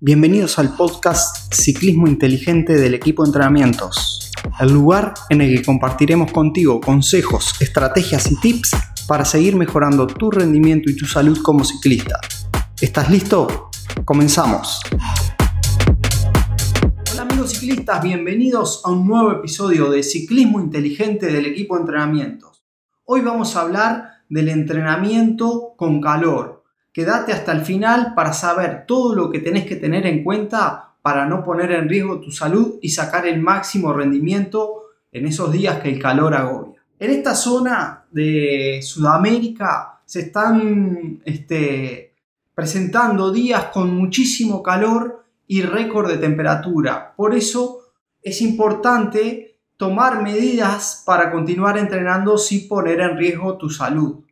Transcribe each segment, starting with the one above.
Bienvenidos al podcast Ciclismo Inteligente del equipo de entrenamientos, el lugar en el que compartiremos contigo consejos, estrategias y tips para seguir mejorando tu rendimiento y tu salud como ciclista. ¿Estás listo? Comenzamos. Hola amigos ciclistas, bienvenidos a un nuevo episodio de Ciclismo Inteligente del equipo de entrenamientos. Hoy vamos a hablar del entrenamiento con calor Quédate hasta el final para saber todo lo que tenés que tener en cuenta para no poner en riesgo tu salud y sacar el máximo rendimiento en esos días que el calor agobia. En esta zona de Sudamérica se están este, presentando días con muchísimo calor y récord de temperatura. Por eso es importante tomar medidas para continuar entrenando sin poner en riesgo tu salud.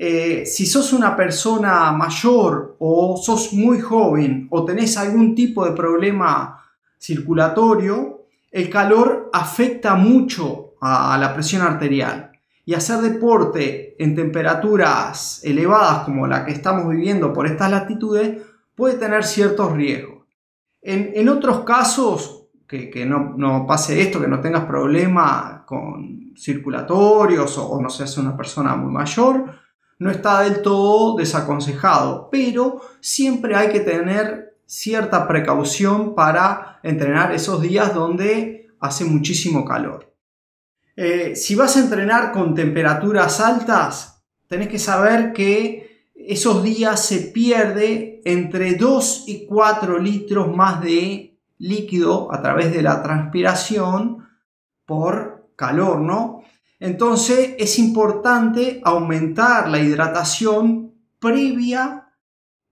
Eh, si sos una persona mayor o sos muy joven o tenés algún tipo de problema circulatorio, el calor afecta mucho a la presión arterial. Y hacer deporte en temperaturas elevadas como la que estamos viviendo por estas latitudes puede tener ciertos riesgos. En, otros casos, que, no, pase esto, que no tengas problema con circulatorios o no seas una persona muy mayor, no está del todo desaconsejado, pero siempre hay que tener cierta precaución para entrenar esos días donde hace muchísimo calor. Eh, si vas a entrenar con temperaturas altas, tenés que saber que esos días se pierde entre 2 y 4 litros más de líquido a través de la transpiración por calor, ¿no? Entonces es importante aumentar la hidratación previa,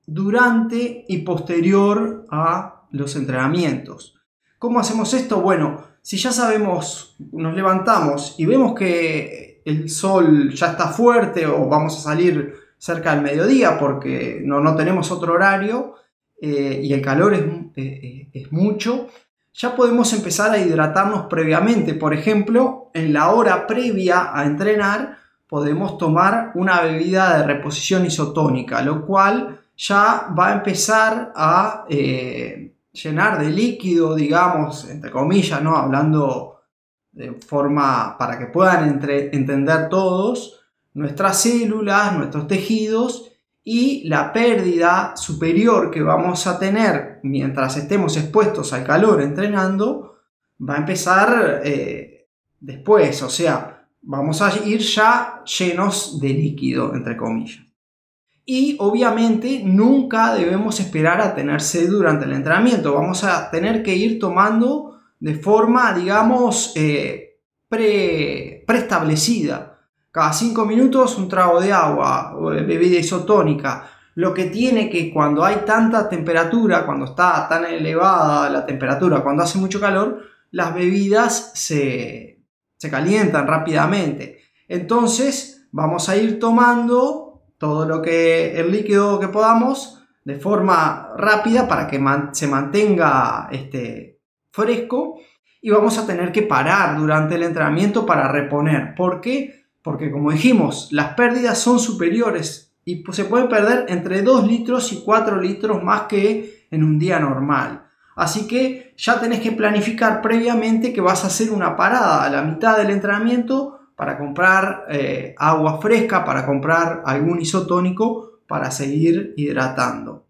durante y posterior a los entrenamientos. ¿Cómo hacemos esto? Bueno, si ya sabemos, nos levantamos y vemos que el sol ya está fuerte o vamos a salir cerca del mediodía porque no, tenemos otro horario eh, y el calor es, eh, eh, es mucho, ya podemos empezar a hidratarnos previamente. Por ejemplo, en la hora previa a entrenar podemos tomar una bebida de reposición isotónica, lo cual ya va a empezar a eh, llenar de líquido, digamos, entre comillas, ¿no? Hablando de forma para que puedan entender todos, nuestras células, nuestros tejidos y la pérdida superior que vamos a tener mientras estemos expuestos al calor entrenando va a empezar eh, después, o sea, vamos a ir ya llenos de líquido, entre comillas. Y obviamente nunca debemos esperar a tener sed durante el entrenamiento, vamos a tener que ir tomando de forma, digamos, eh, preestablecida cada 5 minutos un trago de agua, bebida isotónica. Lo que tiene que cuando hay tanta temperatura, cuando está tan elevada la temperatura, cuando hace mucho calor, las bebidas se, se calientan rápidamente. Entonces vamos a ir tomando todo lo que el líquido que podamos de forma rápida para que se mantenga este, fresco y vamos a tener que parar durante el entrenamiento para reponer. ¿Por qué? Porque como dijimos, las pérdidas son superiores y se pueden perder entre 2 litros y 4 litros más que en un día normal. Así que ya tenés que planificar previamente que vas a hacer una parada a la mitad del entrenamiento para comprar eh, agua fresca, para comprar algún isotónico para seguir hidratando.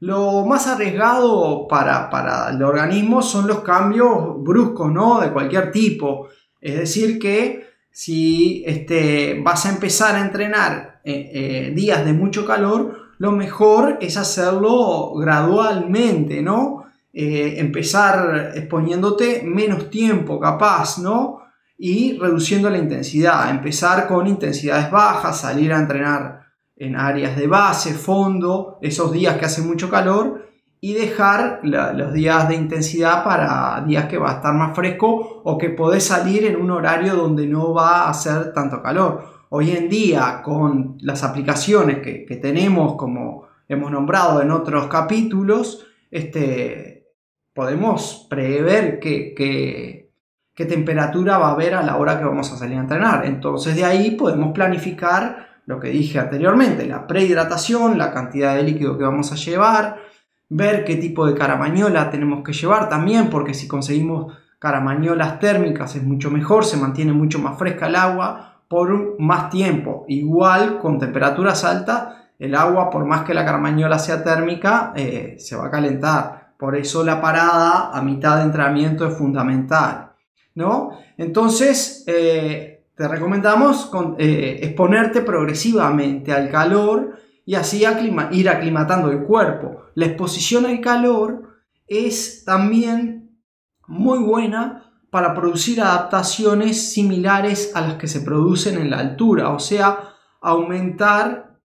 Lo más arriesgado para, para el organismo son los cambios bruscos, ¿no? De cualquier tipo. Es decir, que si este, vas a empezar a entrenar eh, eh, días de mucho calor, lo mejor es hacerlo gradualmente, ¿no? Eh, empezar exponiéndote menos tiempo capaz, ¿no? Y reduciendo la intensidad, empezar con intensidades bajas, salir a entrenar en áreas de base, fondo, esos días que hace mucho calor y dejar los días de intensidad para días que va a estar más fresco o que podés salir en un horario donde no va a hacer tanto calor. Hoy en día, con las aplicaciones que, tenemos, como hemos nombrado en otros capítulos, este, podemos prever qué, qué temperatura va a haber a la hora que vamos a salir a entrenar. Entonces de ahí podemos planificar lo que dije anteriormente, la prehidratación, la cantidad de líquido que vamos a llevar, ver qué tipo de caramañola tenemos que llevar también, porque si conseguimos caramañolas térmicas es mucho mejor, se mantiene mucho más fresca el agua por más tiempo. Igual con temperaturas altas, el agua, por más que la caramañola sea térmica, eh, se va a calentar. Por eso la parada a mitad de entrenamiento es fundamental. ¿no? Entonces, eh, te recomendamos eh, exponerte progresivamente al calor y así ir aclimatando el cuerpo. La exposición al calor es también muy buena para producir adaptaciones similares a las que se producen en la altura, o sea, aumentar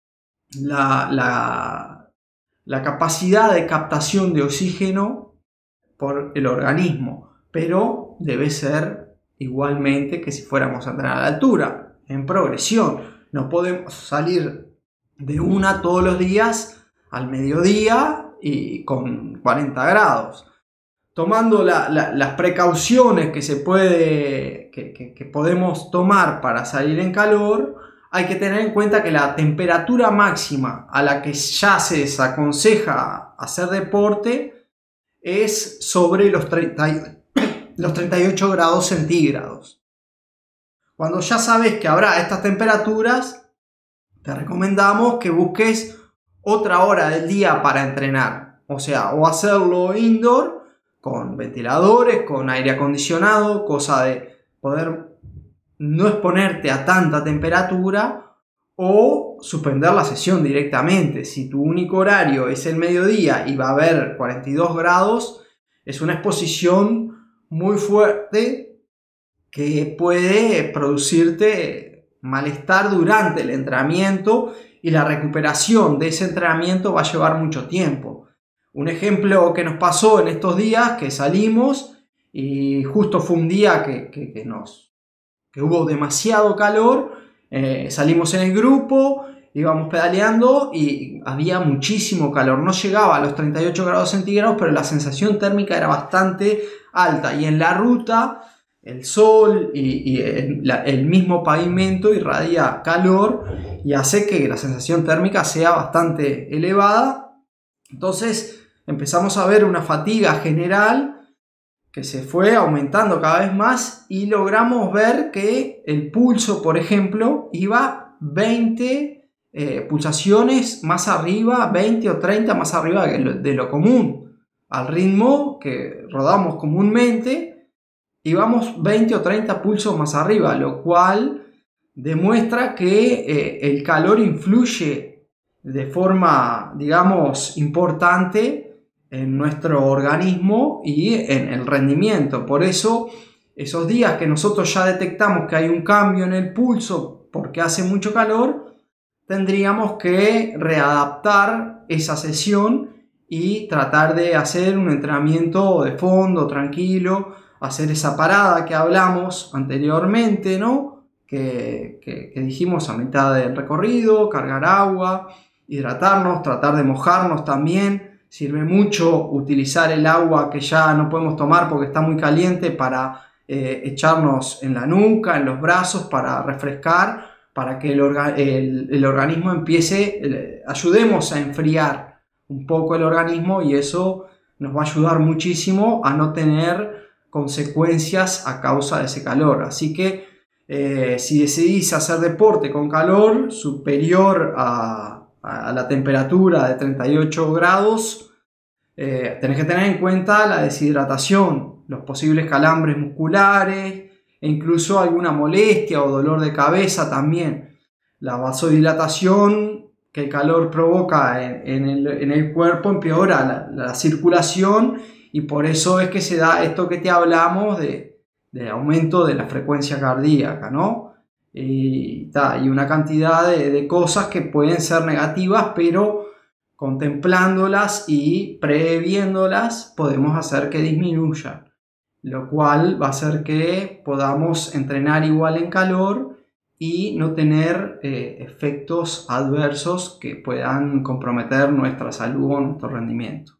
la, la capacidad de captación de oxígeno por el organismo, pero debe ser igualmente que si fuéramos a entrenar a la altura, en progresión. No podemos salir de una todos los días al mediodía y con 40 grados. Tomando las precauciones que se puede, que, podemos tomar para salir en calor, hay que tener en cuenta que la temperatura máxima a la que ya se desaconseja hacer deporte es sobre los, los 38 grados centígrados. Cuando ya sabes que habrá estas temperaturas, te recomendamos que busques otra hora del día para entrenar. O sea, o hacerlo indoor con ventiladores, con aire acondicionado, cosa de poder no exponerte a tanta temperatura o suspender la sesión directamente. Si tu único horario es el mediodía y va a haber 42 grados, es una exposición muy fuerte que puede producirte malestar durante el entrenamiento y la recuperación de ese entrenamiento va a llevar mucho tiempo. Un ejemplo que nos pasó en estos días, que salimos y justo fue un día que, nos, que hubo demasiado calor, eh, salimos en el grupo, íbamos pedaleando y había muchísimo calor, no llegaba a los 38 grados centígrados, pero la sensación térmica era bastante alta y en la ruta el sol y, el, mismo pavimento irradia calor y hace que la sensación térmica sea bastante elevada. Entonces empezamos a ver una fatiga general que se fue aumentando cada vez más y logramos ver que el pulso, por ejemplo, iba 20 eh, pulsaciones más arriba, 20 o 30 más arriba de lo común, al ritmo que rodamos comúnmente y vamos 20 o 30 pulsos más arriba, lo cual demuestra que eh, el calor influye de forma, digamos, importante en nuestro organismo y en el rendimiento. Por eso, esos días que nosotros ya detectamos que hay un cambio en el pulso porque hace mucho calor, tendríamos que readaptar esa sesión y tratar de hacer un entrenamiento de fondo, tranquilo, hacer esa parada que hablamos anteriormente, ¿no? Que, dijimos a mitad del recorrido, cargar agua, hidratarnos, tratar de mojarnos también. Sirve mucho utilizar el agua que ya no podemos tomar porque está muy caliente para eh, echarnos en la nuca, en los brazos, para refrescar, para que el, el organismo empiece, ayudemos a enfriar un poco el organismo y eso nos va a ayudar muchísimo a no tener consecuencias a causa de ese calor. Así que eh, si decidís hacer deporte con calor superior a, la temperatura de 38 grados, eh, tenés que tener en cuenta la deshidratación, los posibles calambres musculares e incluso alguna molestia o dolor de cabeza también. La vasodilatación que el calor provoca en, el, cuerpo empeora la circulación y por eso es que se da esto que te hablamos de, aumento de la frecuencia cardíaca, ¿no? Y, una cantidad de, cosas que pueden ser negativas, pero contemplándolas y previéndolas podemos hacer que disminuyan, lo cual va a hacer que podamos entrenar igual en calor y no tener eh, efectos adversos que puedan comprometer nuestra salud o nuestro rendimiento.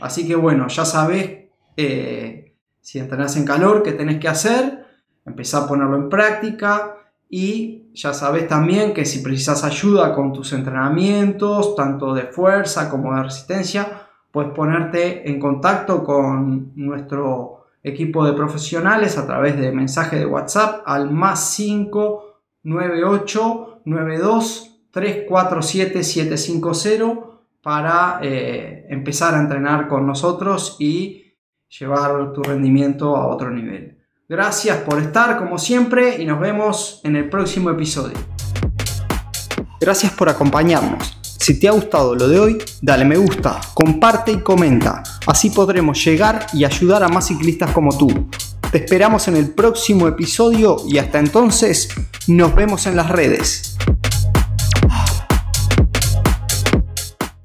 Así que bueno, ya sabes eh, si entrenás en calor qué tenés que hacer, empezar a ponerlo en práctica y ya sabes también que si precisas ayuda con tus entrenamientos, tanto de fuerza como de resistencia, puedes ponerte en contacto con nuestro equipo de profesionales a través de mensaje de WhatsApp al más 598 92 347 750 para eh, empezar a entrenar con nosotros y llevar tu rendimiento a otro nivel. Gracias por estar como siempre y nos vemos en el próximo episodio. Gracias por acompañarnos. Si te ha gustado lo de hoy, dale me gusta, comparte y comenta. Así podremos llegar y ayudar a más ciclistas como tú. Te esperamos en el próximo episodio y hasta entonces nos vemos en las redes.